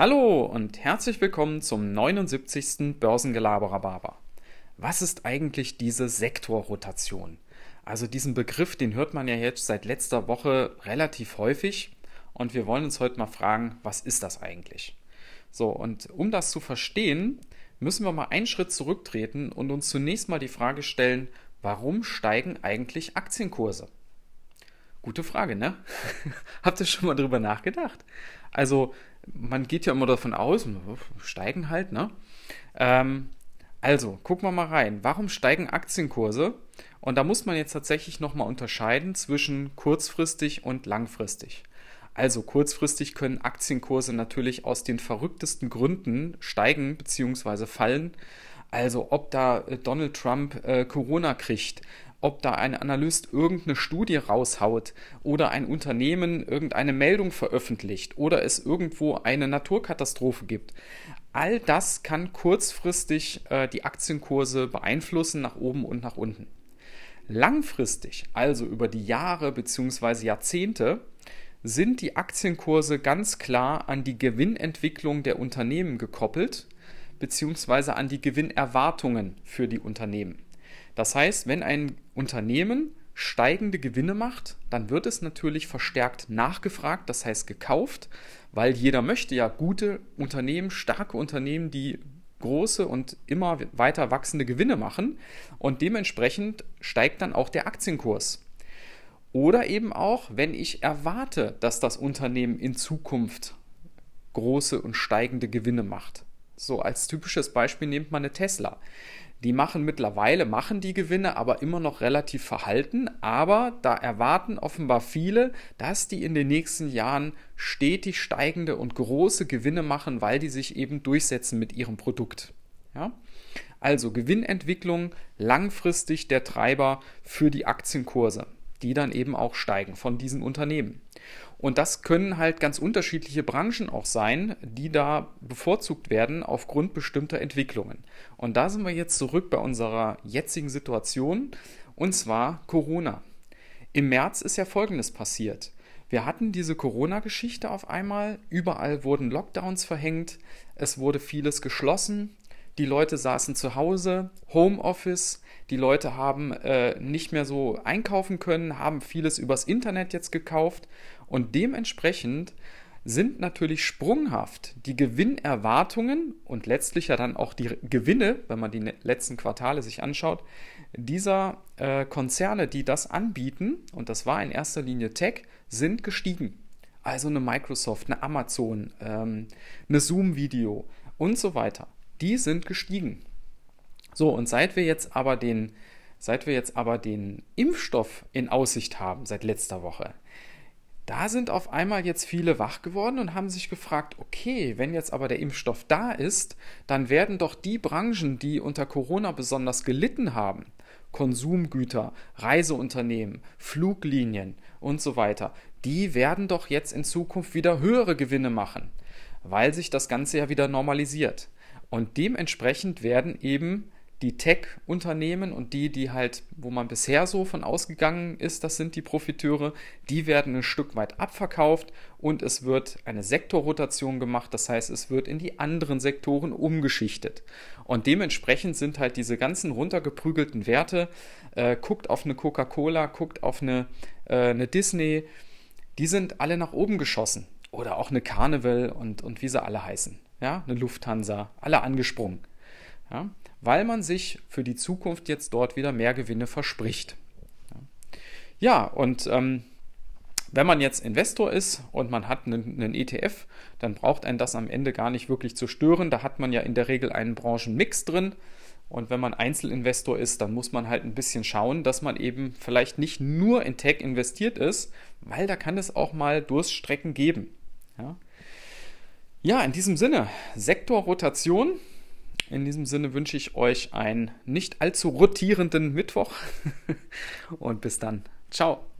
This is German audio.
Hallo und herzlich willkommen zum 79. Börsengelaberer Was ist eigentlich diese Sektorrotation? Also diesen Begriff, den hört man ja jetzt seit letzter Woche relativ häufig und wir wollen uns heute mal fragen, was ist das eigentlich? So, und um das zu verstehen, müssen wir mal einen Schritt zurücktreten und uns zunächst mal die Frage stellen, warum steigen eigentlich Aktienkurse? Gute Frage, ne? Habt ihr schon mal drüber nachgedacht? Also, man geht ja immer davon aus, steigen halt, ne? Ähm, also, gucken wir mal rein. Warum steigen Aktienkurse? Und da muss man jetzt tatsächlich nochmal unterscheiden zwischen kurzfristig und langfristig. Also kurzfristig können Aktienkurse natürlich aus den verrücktesten Gründen steigen bzw. fallen. Also ob da äh, Donald Trump äh, Corona kriegt, ob da ein Analyst irgendeine Studie raushaut oder ein Unternehmen irgendeine Meldung veröffentlicht oder es irgendwo eine Naturkatastrophe gibt. All das kann kurzfristig äh, die Aktienkurse beeinflussen nach oben und nach unten. Langfristig, also über die Jahre bzw. Jahrzehnte, sind die Aktienkurse ganz klar an die Gewinnentwicklung der Unternehmen gekoppelt bzw. an die Gewinnerwartungen für die Unternehmen. Das heißt, wenn ein Unternehmen steigende Gewinne macht, dann wird es natürlich verstärkt nachgefragt, das heißt gekauft, weil jeder möchte ja gute Unternehmen, starke Unternehmen, die große und immer weiter wachsende Gewinne machen und dementsprechend steigt dann auch der Aktienkurs. Oder eben auch, wenn ich erwarte, dass das Unternehmen in Zukunft große und steigende Gewinne macht. So als typisches Beispiel nehmt man eine Tesla. Die machen mittlerweile, machen die Gewinne, aber immer noch relativ verhalten. Aber da erwarten offenbar viele, dass die in den nächsten Jahren stetig steigende und große Gewinne machen, weil die sich eben durchsetzen mit ihrem Produkt. Ja? Also Gewinnentwicklung langfristig der Treiber für die Aktienkurse, die dann eben auch steigen von diesen Unternehmen. Und das können halt ganz unterschiedliche Branchen auch sein, die da bevorzugt werden aufgrund bestimmter Entwicklungen. Und da sind wir jetzt zurück bei unserer jetzigen Situation, und zwar Corona. Im März ist ja Folgendes passiert. Wir hatten diese Corona-Geschichte auf einmal, überall wurden Lockdowns verhängt, es wurde vieles geschlossen, die Leute saßen zu Hause, Homeoffice, die Leute haben äh, nicht mehr so einkaufen können, haben vieles übers Internet jetzt gekauft und dementsprechend sind natürlich sprunghaft die Gewinnerwartungen und letztlich ja dann auch die Gewinne, wenn man die letzten Quartale sich anschaut, dieser äh, Konzerne, die das anbieten, und das war in erster Linie Tech, sind gestiegen. Also eine Microsoft, eine Amazon, ähm, eine Zoom-Video und so weiter. Die sind gestiegen. So, und seit wir jetzt aber den, seit wir jetzt aber den Impfstoff in Aussicht haben, seit letzter Woche, da sind auf einmal jetzt viele wach geworden und haben sich gefragt, okay, wenn jetzt aber der Impfstoff da ist, dann werden doch die Branchen, die unter Corona besonders gelitten haben, Konsumgüter, Reiseunternehmen, Fluglinien und so weiter, die werden doch jetzt in Zukunft wieder höhere Gewinne machen, weil sich das Ganze ja wieder normalisiert. Und dementsprechend werden eben die Tech-Unternehmen und die, die halt, wo man bisher so von ausgegangen ist, das sind die Profiteure, die werden ein Stück weit abverkauft und es wird eine Sektorrotation gemacht, das heißt, es wird in die anderen Sektoren umgeschichtet. Und dementsprechend sind halt diese ganzen runtergeprügelten Werte, äh, guckt auf eine Coca-Cola, guckt auf eine, äh, eine Disney, die sind alle nach oben geschossen. Oder auch eine Carnival und, und wie sie alle heißen. Ja, eine Lufthansa, alle angesprungen. Ja weil man sich für die Zukunft jetzt dort wieder mehr Gewinne verspricht. Ja, und ähm, wenn man jetzt Investor ist und man hat einen, einen, ETF, dann braucht einen das am Ende gar nicht wirklich zu stören. Da hat man ja in der Regel einen Branchenmix drin. Und wenn man Einzelinvestor ist, dann muss man halt ein bisschen schauen, dass man eben vielleicht nicht nur in Tech investiert ist, weil da kann es auch mal Durststrecken geben. Ja, ja in diesem Sinne, Sektorrotation in diesem Sinne wünsche ich euch einen nicht allzu rotierenden Mittwoch und bis dann. Ciao.